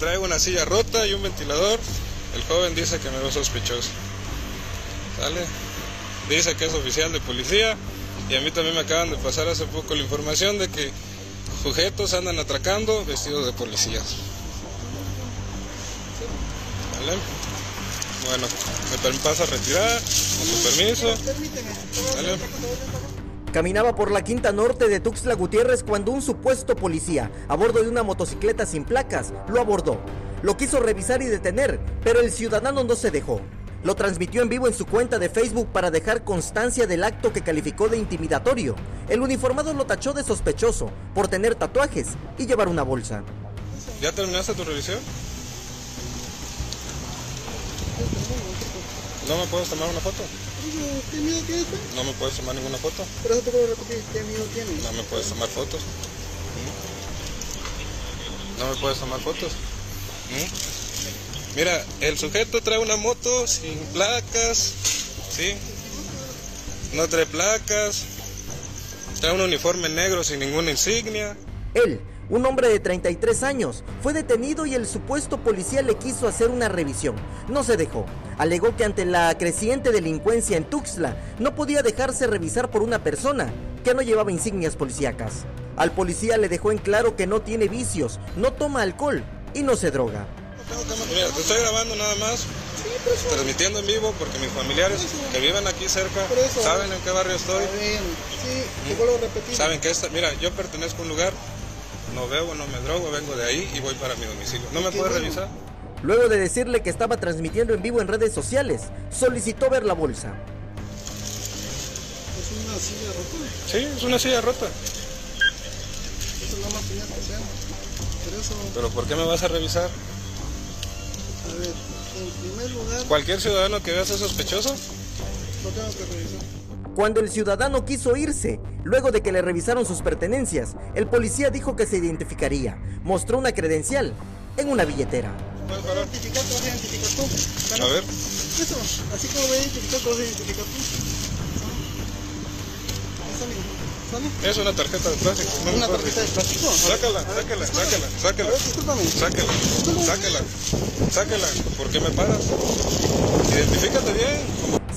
traigo una silla rota y un ventilador. El joven dice que me veo sospechoso. ¿Sale? Dice que es oficial de policía. Y a mí también me acaban de pasar hace poco la información de que sujetos andan atracando vestidos de policías. ¿Vale? Bueno, me pasa a retirar, con su permiso. ¿Vale? Caminaba por la quinta norte de Tuxtla Gutiérrez cuando un supuesto policía, a bordo de una motocicleta sin placas, lo abordó. Lo quiso revisar y detener, pero el ciudadano no se dejó. Lo transmitió en vivo en su cuenta de Facebook para dejar constancia del acto que calificó de intimidatorio. El uniformado lo tachó de sospechoso por tener tatuajes y llevar una bolsa. ¿Ya terminaste tu revisión? ¿No me puedes tomar una foto? ¿Qué miedo tienes? No me puedes tomar ninguna foto. Pero eso te puedo repetir, ¿qué miedo tienes? No me puedes tomar fotos. No me puedes tomar fotos. Mira, el sujeto trae una moto sin placas, ¿sí? No trae placas. Trae un uniforme negro sin ninguna insignia. Él, un hombre de 33 años, fue detenido y el supuesto policía le quiso hacer una revisión. No se dejó. Alegó que ante la creciente delincuencia en Tuxtla no podía dejarse revisar por una persona que no llevaba insignias policíacas. Al policía le dejó en claro que no tiene vicios, no toma alcohol y no se droga. Mira, te estoy grabando nada más, transmitiendo en vivo porque mis familiares que viven aquí cerca saben en qué barrio estoy. Sí, te vuelvo a repetir. Saben que esta, mira, yo pertenezco a un lugar, no bebo, no me drogo, vengo de ahí y voy para mi domicilio. ¿No me puedes revisar? Luego de decirle que estaba transmitiendo en vivo en redes sociales, solicitó ver la bolsa. ¿Es una silla rota? Sí, es una silla rota. Eso no más tenía que ser. Pero eso... ¿Pero por qué me vas a revisar? A ver, en primer lugar... ¿Cualquier ciudadano que veas es sospechoso? Lo tengo que revisar. Cuando el ciudadano quiso irse, luego de que le revisaron sus pertenencias, el policía dijo que se identificaría. Mostró una credencial en una billetera. ¿Puedes identificar? ¿Te vas a identificar tú? A ver. Eso, así como voy a identificar, te vas a identificar tú. ¿Sale? ¿Sale? Es una tarjeta de plástico. No ¿Una tarjeta de plástico? Sácala, sácala, sácala, sácala. A ver, discúlpame. Sácala, sácala, sácala. ¿Por qué me paras? Identifícate bien.